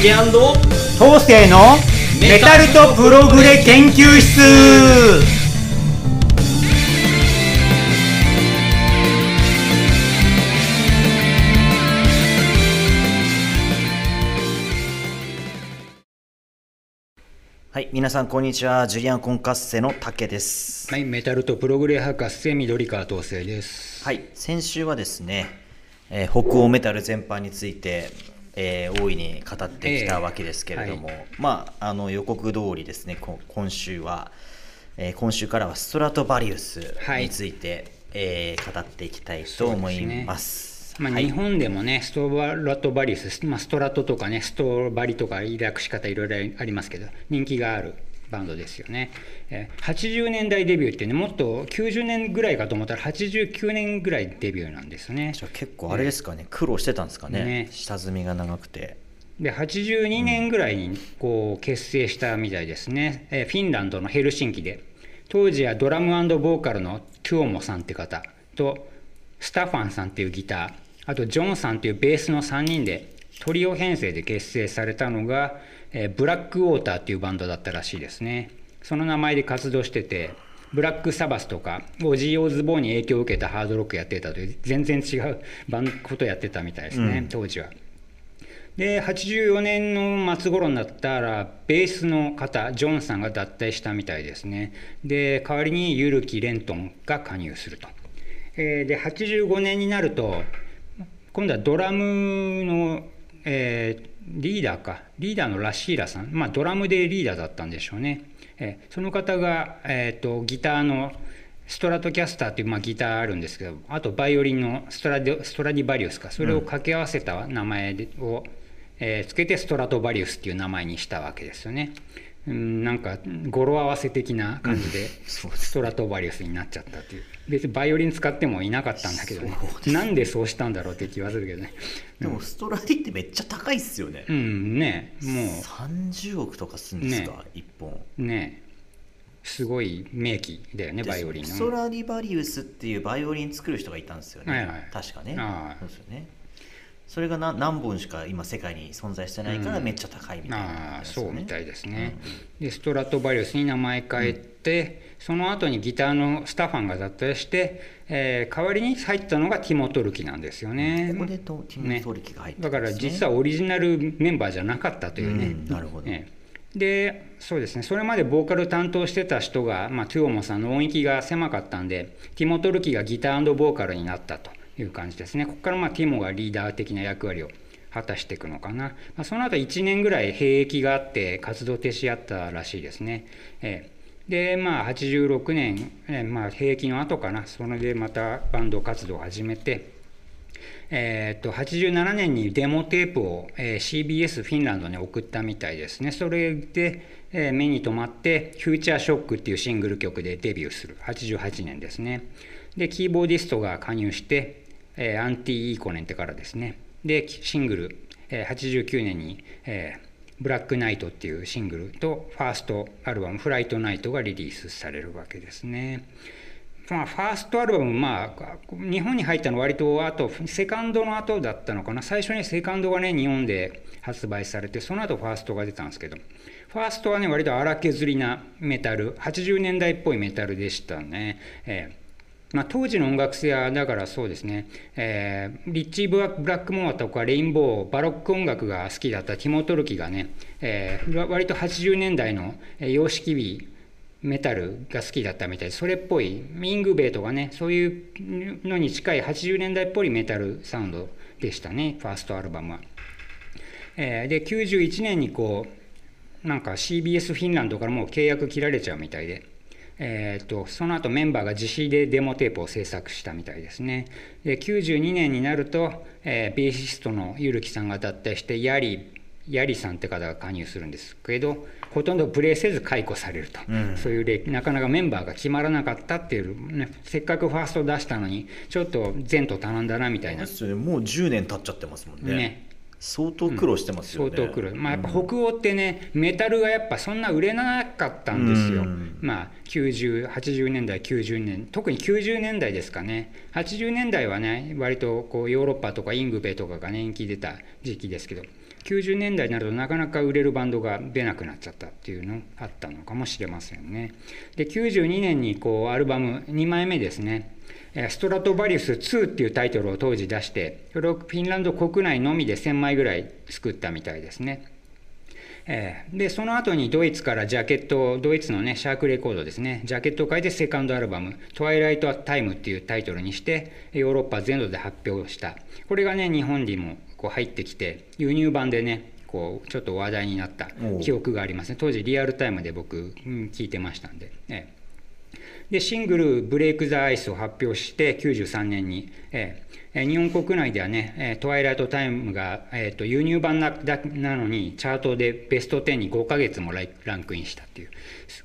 竹東勢のメタルとプログレ研究室。はい皆さんこんにちは。ジュリアン・コンカッセの竹です。はいメタルとプログレ博士緑川東生です。はい先週はですね、えー、北欧メタル全般についてえー、大いに語ってきたわけですけれども、えーはい、まああの予告通りですね今週は、えー、今週からはストラトバリウスについて、はい、えー、語っていきたいと思います。まあ、日本でもね、ストラトバリウス、まあ、ストラトとかね、ストバリとか略し方いろいろありますけど、人気があるバンドですよね。80年代デビューってね、もっと90年ぐらいかと思ったら、89年ぐらいデビューなんですね。結構あれですかね、苦労してたんですかね、ね下積みが長くて。で82年ぐらいにこう結成したみたいですね、うん、フィンランドのヘルシンキで当時はドラムボーカルのトゥオモさんって方とスタファンさんっていうギターあとジョンさんっていうベースの3人でトリオ編成で結成されたのがえー、ブラックウォーターっていうバンドだったらしいですね。その名前で活動しててブラックサバスとかオジー・オズボーに影響を受けたハードロックやってたという全然違うバンことやってたみたいですね、うん、当時は。で84年の末頃になったらベースの方ジョンさんが脱退したみたいですね。で代わりにユルキ・レントンが加入すると、えー、で85年になると今度はドラムの、えー、リーダーか。リーダーのラシーラさん、まあ、ドラムでリーダーだったんでしょうね、えその方が、えーと、ギターのストラトキャスターっていう、まあ、ギターあるんですけどあとバイオリンのストラデストラディバリウスか。それを掛け合わせた名前を、うん、えー、つけてストラトバリウスっていう名前にしたわけですよね。うん、なんか語呂合わせ的な感じでストラトバリウスになっちゃったっていう。別にバイオリン使ってもいなかったんだけどね。なんでそうしたんだろうって気はするけどね。でもストラディってめっちゃ高いっすよね。うんねもう。30億とかするんですか、ね、1本。ね。すごい名機だよねバイオリンのストラディバリウスっていうバイオリン作る人がいたんですよね、はいはい、確かね。そうですよねそれが何本しか今世界に存在してないからめっちゃ高いみたいな、ねうん、あそうみたいですね、うん、でストラトバリウスに名前変えて、うん、その後にギターのスタファンが脱退して、えー、代わりに入ったのがティモ・トルキなんですよね。ここでとティモ・トルキが入った、ね、だから実はオリジナルメンバーじゃなかったというね、なるほど、ねでそうですね。それまでボーカル担当してた人が、まあ、トゥオモさんの音域が狭かったんでティモ・トルキがギターボーカルになったという感じですね。ここからまあティモがリーダー的な役割を果たしていくのかな。まあ、その後1年ぐらい兵役があって活動停止やったらしいですね。えー、でまあ86年、えー、まあ兵役の後かなそれでまたバンド活動を始めて。えー、と87年にデモテープを、えー、CBS フィンランドに送ったみたいですねそれで、えー、目に留まって「フューチャーショック」っていうシングル曲でデビューする88年ですねでキーボーディストが加入してえー、アンティ・イーコネンテからですねでシングル、えー、89年に、えーブラックナイトっていうシングルとファーストアルバムフライトナイトがリリースされるわけですね。まあ、ファーストアルバム、まあ、日本に入ったの割とあとセカンドの後だったのかな最初にセカンドがね日本で発売されてその後ファーストが出たんですけどファーストはね割と荒削りなメタル80年代っぽいメタルでしたね。えーまあ、当時の音楽性はだからそうですね、えー、リッチー・ブラックモアとかレインボーバロック音楽が好きだったティモ・トルキがね、えー、割と80年代の様式美メタルが好きだったみたいでそれっぽいミングベイとかねそういうのに近い80年代っぽいメタルサウンドでしたねファーストアルバムは。えー、で91年にこうなんか CBS フィンランドからもう契約切られちゃうみたいで。えーと、その後メンバーが自費でデモテープを制作したみたいですね。で92年になると、えー、ベーシストのゆるきさんが脱退してヤリヤリさんって方が加入するんですけどほとんどプレイせず解雇されると、うん、そういうなかなかメンバーが決まらなかったっていう、ね、せっかくファースト出したのにちょっと前途頼んだなみたいな。もう10年経っちゃってますもんね。ね相当苦労してますよね、うん、相当苦労。まあやっぱ北欧ってね、メタルがやっぱそんな売れなかったんですよ、うん、まあ9080年代90年特に90年代ですかね。80年代はね割とこうヨーロッパとかイングベとかがね人気出た時期ですけど90年代になるとなかなか売れるバンドが出なくなっちゃったっていうのあったのかもしれませんね。で92年にこうアルバム2枚目ですねストラトバリウス2っていうタイトルを当時出してそれをフィンランド国内のみで1000枚ぐらい作ったみたいですね。えー、でその後にドイツからジャケットをドイツのねシャークレコードですね。ジャケットを書いてセカンドアルバム「トワイライト・タイム」っていうタイトルにしてヨーロッパ全土で発表した。これがね日本にもこう入ってきて輸入版でねこうちょっと話題になった記憶がありますね。当時リアルタイムで僕、うん、聞いてましたんで、えー、でシングル「ブレイク・ザ・アイス」を発表して93年に、えー日本国内ではね、トワイライトタイムが、えー、と輸入版ななのに、チャートでベスト10に5ヶ月もランクインしたっていう、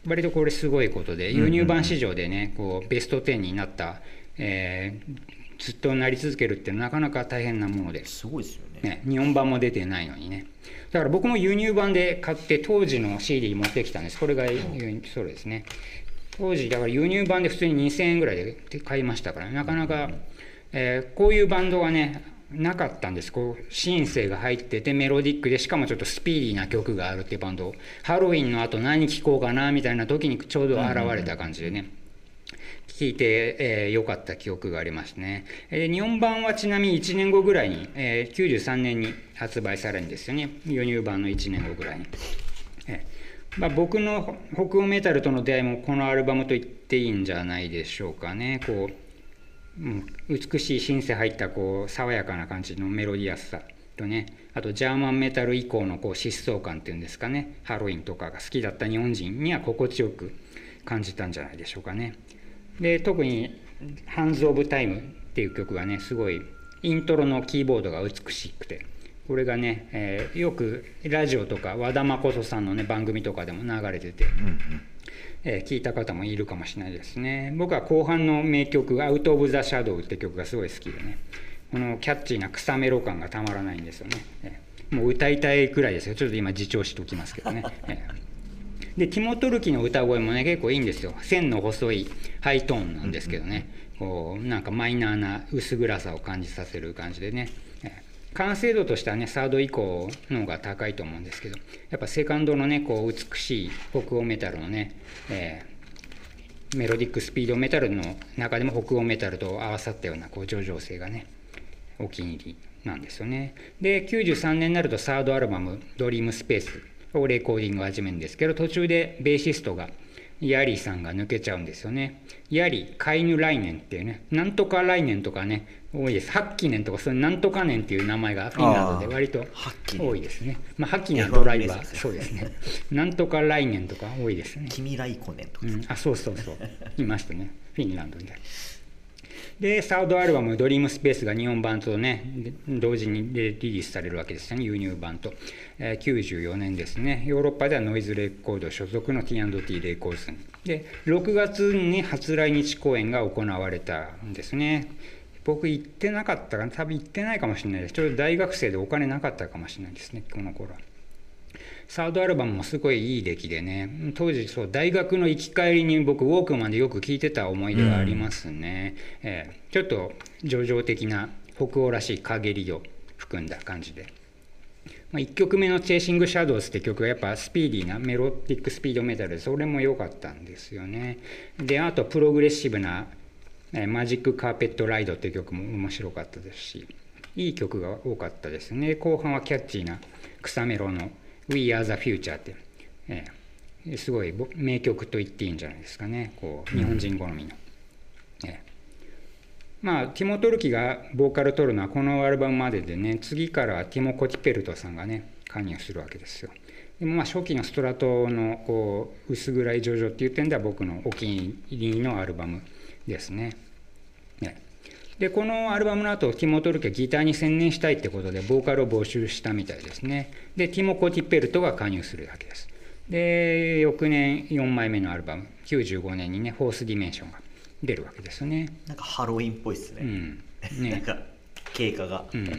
割とこれすごいことで、輸入版市場でね、こうベスト10になった、えー、ずっとなり続けるってなかなか大変なもので、すごいですよね、ね、日本版も出てないのにね。だから僕も輸入版で買って当時の CD 持ってきたんです。これがそうですね。当時だから輸入版で普通に2000円ぐらいで買いましたから、なかなかえー、こういうバンドはねなかったんです。こうシンセが入っててメロディックでしかもちょっとスピーディーな曲があるっていうバンド。ハロウィンの後何聴こうかなみたいな時にちょうど現れた感じでね、聴いて、えー、よかった記憶がありますね、えー、日本版はちなみに1年後ぐらいに、えー、93年に発売されるんですよね。輸入版の1年後ぐらいに、えーまあ、僕の北欧メタルとの出会いもこのアルバムと言っていいんじゃないでしょうかね。こう、美しいシンセ入ったこう爽やかな感じのメロディアスさとね。あとジャーマンメタル以降のこう疾走感っていうんですかね。ハロウィンとかが好きだった日本人には心地よく感じたんじゃないでしょうかね。で特に「ハンズ・オブ・タイム」っていう曲がねすごいイントロのキーボードが美しくて。これがね、えー、よくラジオとか和田誠さんのね番組とかでも流れてて、うんうん。えー、聞いた方もいるかもしれないですね。僕は後半の名曲「アウト・オブ・ザ・シャドウ」って曲がすごい好きでねこのキャッチーな草メロ感がたまらないんですよね、えー、もう歌いたいくらいですよ。ちょっと今自重しておきますけどね、えー、でティモトルキの歌声もね結構いいんですよ。線の細いハイトーンなんですけどね、こうなんかマイナーな薄暗さを感じさせる感じでね完成度としてはねサード以降の方が高いと思うんですけどやっぱセカンドのねこう美しい北欧メタルのね、えー、メロディックスピードメタルの中でも北欧メタルと合わさったようなこう上々性がねお気に入りなんですよね。で93年になるとサードアルバム「ドリームスペース」をレコーディングを始めるんですけど途中でベーシストがヤリーさんが抜けちゃうんですよね。ヤリ、カイヌ来年っていうね、なんとか来年とかね、多いです。ハッキネンとか、そういうなんとか年っていう名前がフィンランドで割と多いですね。まあ、ハッキネンドライバー、そうですね。なんとか来年とか多いですね。君来コネンとか、うん、あ、そうそうそう。いましたね。フィンランドで。で、サードアルバム、ドリームスペースが日本版とね、同時にリリースされるわけですよね、輸入版と。えー、94年ですね、ヨーロッパではノイズレコード所属の T&T レコーズで、6月に初来日公演が行われたんですね。僕行ってなかったかな、多分行ってないかもしれないです。ちょうど大学生でお金なかったかもしれないですね、この頃は。サードアルバムもすごいいい出来でね。当時そう大学の行き帰りに僕ウォークマンでよく聴いてた思い出がありますね、うん、えー、ちょっと叙情的な北欧らしい陰りを含んだ感じで、まあ、1曲目の「チェイシング・シャドウス」って曲がやっぱスピーディーなメロディックスピードメタルでそれも良かったんですよね。であとプログレッシブな「マジック・カーペット・ライド」っていう曲も面白かったですしいい曲が多かったですね。後半はキャッチーな草メロの「We Are the Future って、えー、すごい名曲と言っていいんじゃないですかね。こう日本人好みの、えー、まあティモ・トルキがボーカル取るのはこのアルバムまででね次からはティモ・コティペルトさんがね加入するわけですよ。でもまあ初期のストラトのこう薄暗い叙情っていう点では僕のお気に入りのアルバムですねでこのアルバムの後ティモ・トルケギターに専念したいってことでボーカルを募集したみたいですね。でティモ・コティペルトが加入するわけです。で翌年4枚目のアルバム95年にね「フォース・ディメンション」が出るわけですね。なんかハロウィンっぽいっすね,、うん、ね。なんか経過が、うん、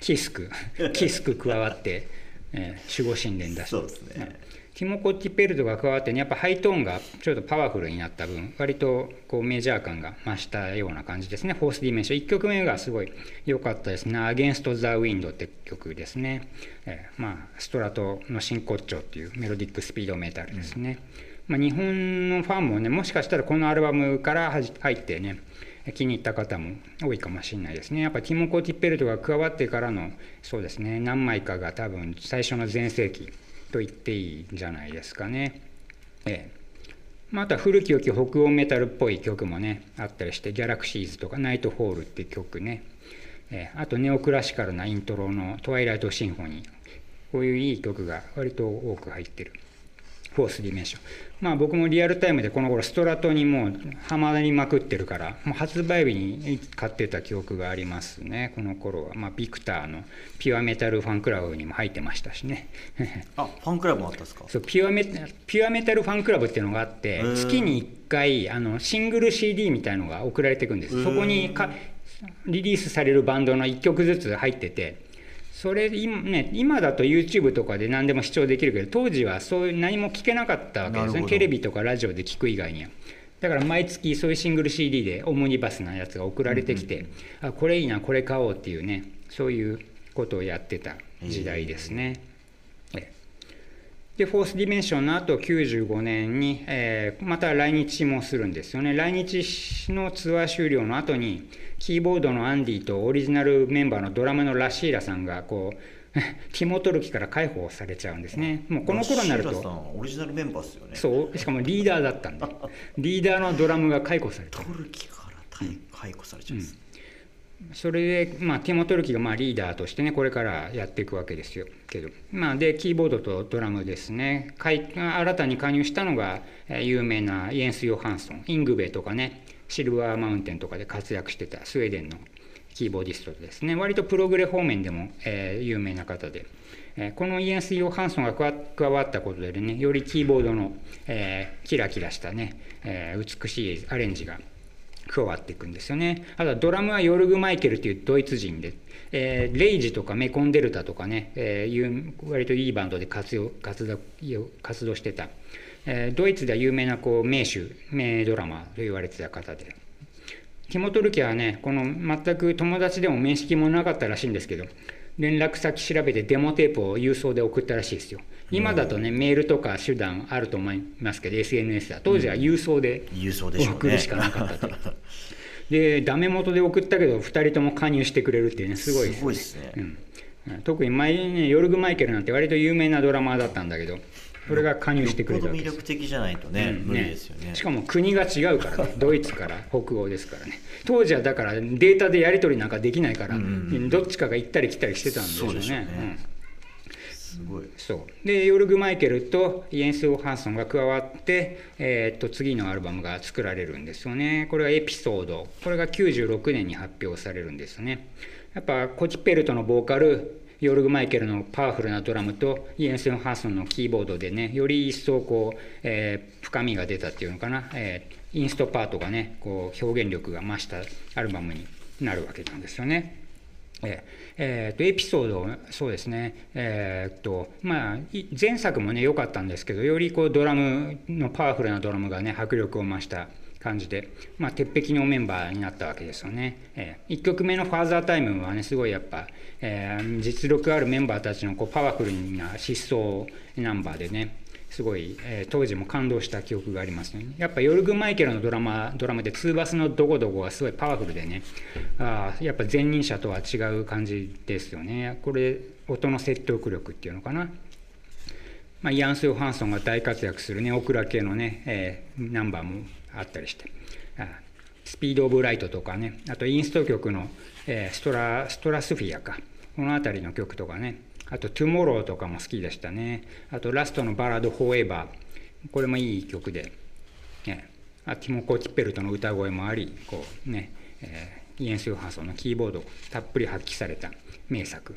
キスク。キスク加わって、えー、守護神伝出して。そうですねティモ・コッティ・ペルトが加わってねやっぱハイトーンがちょっとパワフルになった分割とこうメジャー感が増したような感じですね。フォースディメンション。1曲目がすごい良かったですね「アゲンスト・ザ・ウィンド」って曲ですね、えー、まあストラトの真骨頂っていうメロディックスピードメタルですね、うん、まあ、日本のファンもねもしかしたらこのアルバムから入ってね気に入った方も多いかもしれないですね。やっぱティモ・コティ・ペルトが加わってからのそうですね。何枚かが多分最初の全盛期と言っていいんじゃないですかね。ええ。また古き良き北欧メタルっぽい曲もねあったりして「ギャラクシーズ」とか「ナイトフォール」って曲ね、え。あとネオクラシカルなイントロの「トワイライト・シンフォニー」こういういい曲が割と多く入ってる。フォースディメンション。まあ僕もリアルタイムでこの頃ストラトにもうハマりまくってるからもう発売日に買ってた記憶がありますねこの頃は。まあビクターのピュアメタルファンクラブにも入ってましたしね。あファンクラブもあったんですか？そうピュアメピュアメタルファンクラブっていうのがあって月に1回あのシングル CD みたいのが送られてくるんです。そこにかリリースされるバンドの1曲ずつ入っててそれ今,、ね、今だと YouTube とかで何でも視聴できるけど当時はそういう何も聞けなかったわけですね。テレビとかラジオで聞く以外には。だから毎月そういうシングル CD でオムニバスなやつが送られてきて、うんうん、あこれいいなこれ買おうっていうねそういうことをやってた時代ですね。でフォースディメンションの後95年に、えー、また来日もするんですよね。来日のツアー終了の後にキーボードのアンディとオリジナルメンバーのドラムのラシーラさんがこうティモトルキから解雇されちゃうんですね。もうこの頃になると。オリジナルメンバーですよね。そう。しかもリーダーだったんで。リーダーのドラムが解雇された。トルキから解雇されちゃうんです、うんそれで、まあ、ティモトルキがまあリーダーとしてねこれからやっていくわけですよ。けど、まあ、でキーボードとドラムですね。新たに加入したのが有名なイエンス・ヨハンソンイングベとかねシルバーマウンテンとかで活躍してたスウェーデンのキーボーディストですね。割とプログレ方面でも、え、有名な方で、え、このイエンス・ヨハンソンが加わったことでねよりキーボードの、え、キラキラしたね、え美しいアレンジが加わっていくんですよね。あとはドラムはヨルグ・マイケルというドイツ人で、えー、レイジとかメコンデルタとかね、えー、いう割といいバンドで活用活動活動してた、えー、ドイツでは有名なこう名手名ドラマーと言われてた方で。ティモトルキはねこの全く友達でも面識もなかったらしいんですけど連絡先調べてデモテープを郵送で送ったらしいですよ。今だとねメールとか手段あると思いますけど SNS だ当時は郵送で送るしかなかったと、でダメ元で送ったけど2人とも加入してくれるっていうねすごいですね、うん。特に前ねヨルグ・マイケルなんて割と有名なドラマーだったんだけどそれが加入してくれた魅力的じゃないとね、うん、無理ですよね。しかも国が違うからね ドイツから北欧ですからね。当時はだからデータでやり取りなんかできないから、うん、どっちかが行ったり来たりしてたんでしょうね。うねすごい。そう。でヨルグ・マイケルとイエンス・オハンソンが加わって、えー、っと次のアルバムが作られるんですよね。これはエピソード。これが96年に発表されるんですね。やっぱコチペルトのボーカルヨルグ・マイケルのパワフルなドラムとイエンセン・ハーソンのキーボードでねより一層こう、えー、深みが出たっていうのかな、えー、インストパートがねこう表現力が増したアルバムになるわけなんですよね。ええー、とエピソードそうですねえー、っとまあ前作もね良かったんですけどよりこうドラムのパワフルなドラムがね迫力を増した感じで、まあ、鉄壁のメンバーになったわけですよね。えー、1曲目の「ファーザータイム」はねすごいやっぱ、えー、実力あるメンバーたちのこうパワフルな疾走ナンバーでねすごい、えー、当時も感動した記憶がありますね。やっぱヨルグ・マイケルのドラマドラマでツーバスのどこどこがすごいパワフルでねあやっぱ前任者とは違う感じですよね。これ音の説得力っていうのかな。まあ、イエンス・ヨハンソンが大活躍するネオクラ系のね、えー、ナンバーもあったりして、スピード・オブ・ライトとかね、あとインスト曲の、えストラストラトスフィアか、この辺りの曲とかね、あと、トゥモローとかも好きでしたね。あと、ラストのバラード・フォーエバー。これもいい曲で、ね、あティモコー・ティペルトの歌声もあり、こうね、えー、イエンス・ヨハソンのキーボードたっぷり発揮された名作。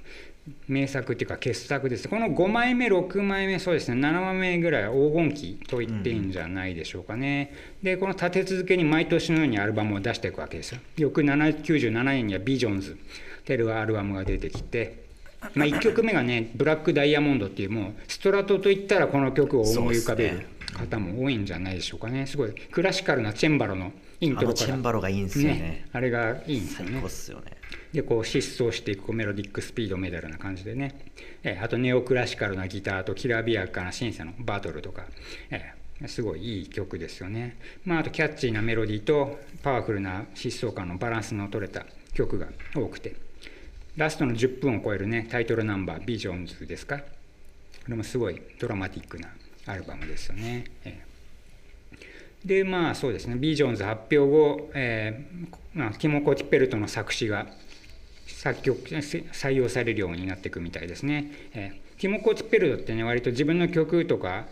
名作っていうか傑作です。この5枚目、6枚目、そうですね、7枚目ぐらい黄金期と言っていいんじゃないでしょうかね。うん、で、この立て続けに毎年のようにアルバムを出していくわけですよ。翌97年にはビジョンズというアルバムが出てきて、まあ、1曲目がね「ブラック・ダイヤモンド」っていうもうストラトといったらこの曲を思い浮かべる方も多いんじゃないでしょうかね。すごいクラシカルなチェンバロのイントロから。チェンバロがいいんですよね。あれがいいんですよね。最高っすよね。でこう疾走していくこうメロディックスピードメダルな感じでね、えあとネオクラシカルなギターときらびやかなシンセのバトルとか、えすごいいい曲ですよね、まあ、あとキャッチーなメロディーとパワフルな疾走感のバランスの取れた曲が多くてラストの10分を超えるねタイトルナンバー「ビジョンズ」ですか？これもすごいドラマティックなアルバムですよね、えでまあそうですね。ビジョンズ発表後、えーまあ、ティモ・コティペルトの作詞が作曲採用されるようになっていくみたいですね。えー、ティモ・コティペルトってね割と自分の曲とか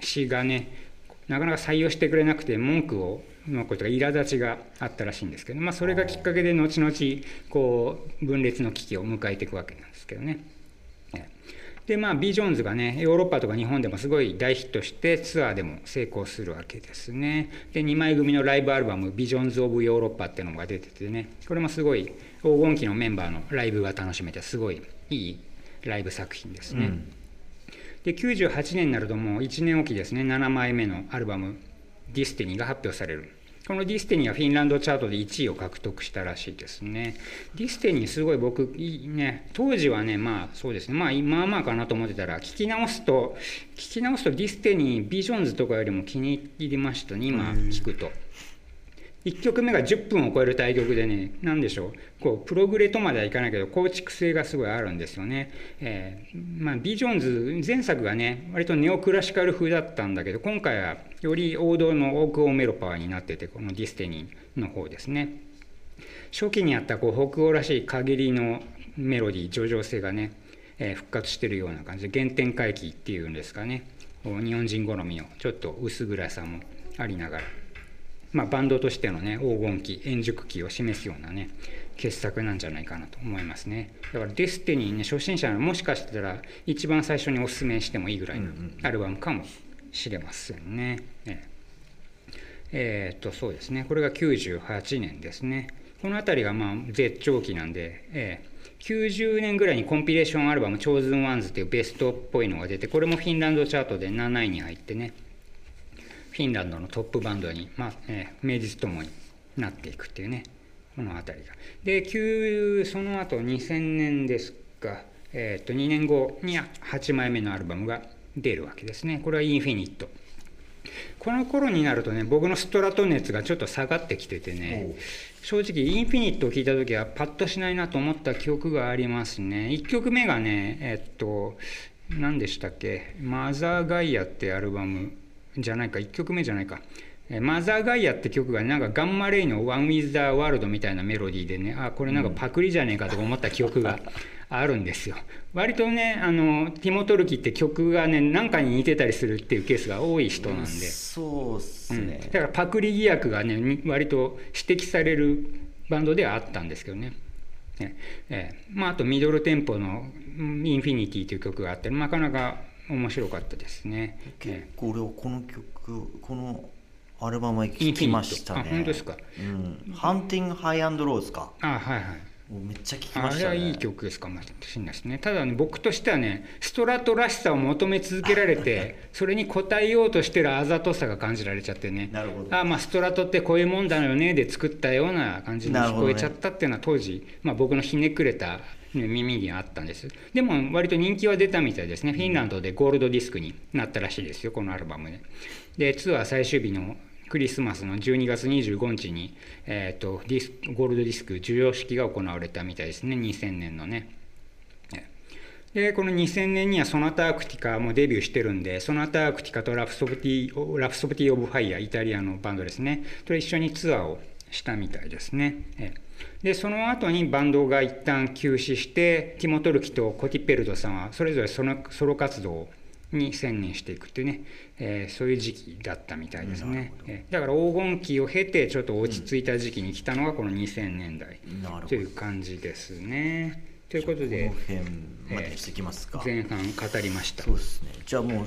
詩がねなかなか採用してくれなくて文句をのことが苛立ちがあったらしいんですけど、まあ、それがきっかけで後々こう分裂の危機を迎えていくわけなんですけどね。でまあ Visions がねヨーロッパとか日本でもすごい大ヒットしてツアーでも成功するわけですね。で2枚組のライブアルバム「Visions of Europe」っていうのが出ててね。これもすごい黄金期のメンバーのライブが楽しめてすごいいいライブ作品ですね、うん、で98年になるともう1年おきですね7枚目のアルバム「Destiny」が発表されるこの Destiny はフィンランドチャートで1位を獲得したらしいですね。Destiny すごい僕、ね、当時はね、まあそうですね、まあまあまあかなと思ってたら、聞き直すと、聞き直すと Destiny、Visions とかよりも気に入りましたね、今聞くと。1曲目が10分を超える大曲でね何でしょう。こうプログレとまではいかないけど構築性がすごいあるんですよね、えー、まあ、 Visions 前作がね割とネオクラシカル風だったんだけど今回はより王道のオークオメロパワーになっててこの Destinyーの方ですね。初期にあったこう北欧らしい限りのメロディー叙情性がね、えー、復活してるような感じで原点回帰っていうんですかね。日本人好みのちょっと薄暗さもありながら。まあ、バンドとしてのね黄金期円熟期を示すようなね傑作なんじゃないかなと思いますね。だからデスティニーね初心者のもしかしたら一番最初におすすめしてもいいぐらいのアルバムかもしれませんね、ええ。ー、っとそうですね。これが98年ですね。この辺りがまあ絶頂期なんで、えー、90年ぐらいにコンピレーションアルバム「チョーズンワンズ」っていうベストっぽいのが出てこれもフィンランドチャートで7位に入ってねフィンランドのトップバンドに、まあえー、名実ともになっていくっていうねこの辺りが。でその後2000年ですか、えー、と2年後に8枚目のアルバムが出るわけですね。これは「インフィニット」この頃になるとね僕のストラト熱がちょっと下がってきててね正直インフィニットを聞いた時はパッとしないなと思った記憶がありますね。1曲目がねえっと何でしたっけ「マザー・ガイア」ってアルバムじゃないか1曲目じゃないか。マザーガイアって曲がなんかガンマレイの「One with the World」みたいなメロディーでねあこれなんかパクリじゃねえかとか思った記憶が あるんですよ。割とねあのティモトルキって曲がね何かに似てたりするっていうケースが多い人なんで。そうっすね、うん、だからパクリ疑惑がね割と指摘されるバンドではあったんですけどね。ね。えー、まあ、あとミドルテンポの「インフィニティ」という曲があってなかなか面白かったですね。結構俺はこの曲このアルバム聴きましたね。あ本当ですか、うん、ハンティングハイアンドローズか？あはいはい。めっちゃ聴きましたね。あれはいい曲ですか？もしれないですね。ただね僕としてはねストラトらしさを求め続けられて それに応えようとしてるあざとさが感じられちゃってね。なるほど。あまあストラトってこういうもんだよねで作ったような感じに聞こえちゃったっていうのは当時、まあ、僕のひねくれた耳にあったんです。でも割と人気は出たみたいですね。フィンランドでゴールドディスクになったらしいですよこのアルバムででツアー最終日のクリスマスの12月25日に、えーと、ディスゴールドディスク授与式が行われたみたいですね。2000年のね。でこの2000年には Sonata Arctica もデビューしてるんで Sonata Arctica と Rhapsody、Rhapsody of Fire イタリアのバンドですね。と一緒にツアーをしたみたいですね。えでその後にバンドが一旦休止してティモ・トルキとコティペルトさんはそれぞれソソロ活動に専念していくっていうね、えー、そういう時期だったみたいですね、えー、だから黄金期を経てちょっと落ち着いた時期に来たのがこの2000年代という感じですね。ということでこの辺までしてきますか、えー、前半語りました。そうですね。じゃあもう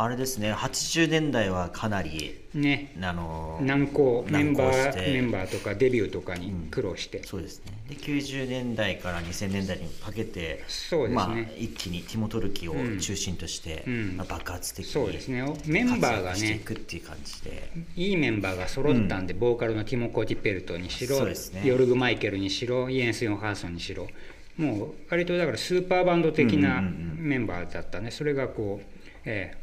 あれですね。80年代はかなりね。あの難航。メンバーメンバーとかデビューとかに苦労して、そうですね。で90年代から2000年代にかけてそうですね。まあ、一気にティモ・トルキを中心として、うん。まあ、爆発的にそうですね。メンバーがねくっていう感じで、いいメンバーが揃ったんで、ボーカルのティモ・コーティ・ペルトにしろ、そうですね。ヨルグ・マイケルにしろイエンス・ヨンハーソンにしろ。もう割とだからスーパーバンド的なうんうんメンバーだったねそれがこう、え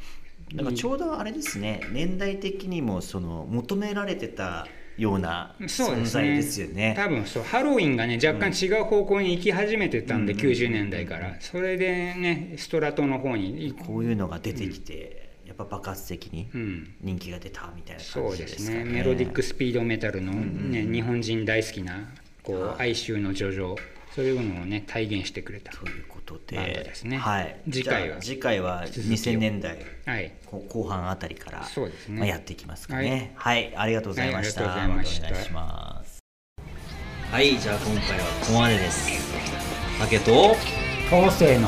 だからちょうどあれですね年代的にもその求められてたような存ですね。在ですよね。多分そう。ハロウィンがね若干違う方向に行き始めてたんで、うん。90年代から。それでねストラトの方に行こういうのが出てきて、やっぱ爆発的にうん。人気が出たみたいなそうで感じですすかね。ね。メロディックスピードメタルの、んね日本人大好きなこうはい。哀愁の叙情そういうのをね体現してくれたということで。ね。はい、次回は。じゃあ次回は2000年代はい。こ後半あたりからそうですね。まあ、やっていきますかね。はい、ありがとうございました。はいありがとうございました。たお願いします。はい、じゃあ今回はここまでです。竹と後世の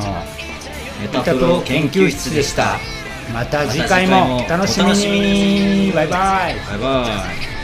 メタプロ研究室でした。また次回もお楽しみに。バイバイ。バイバイ。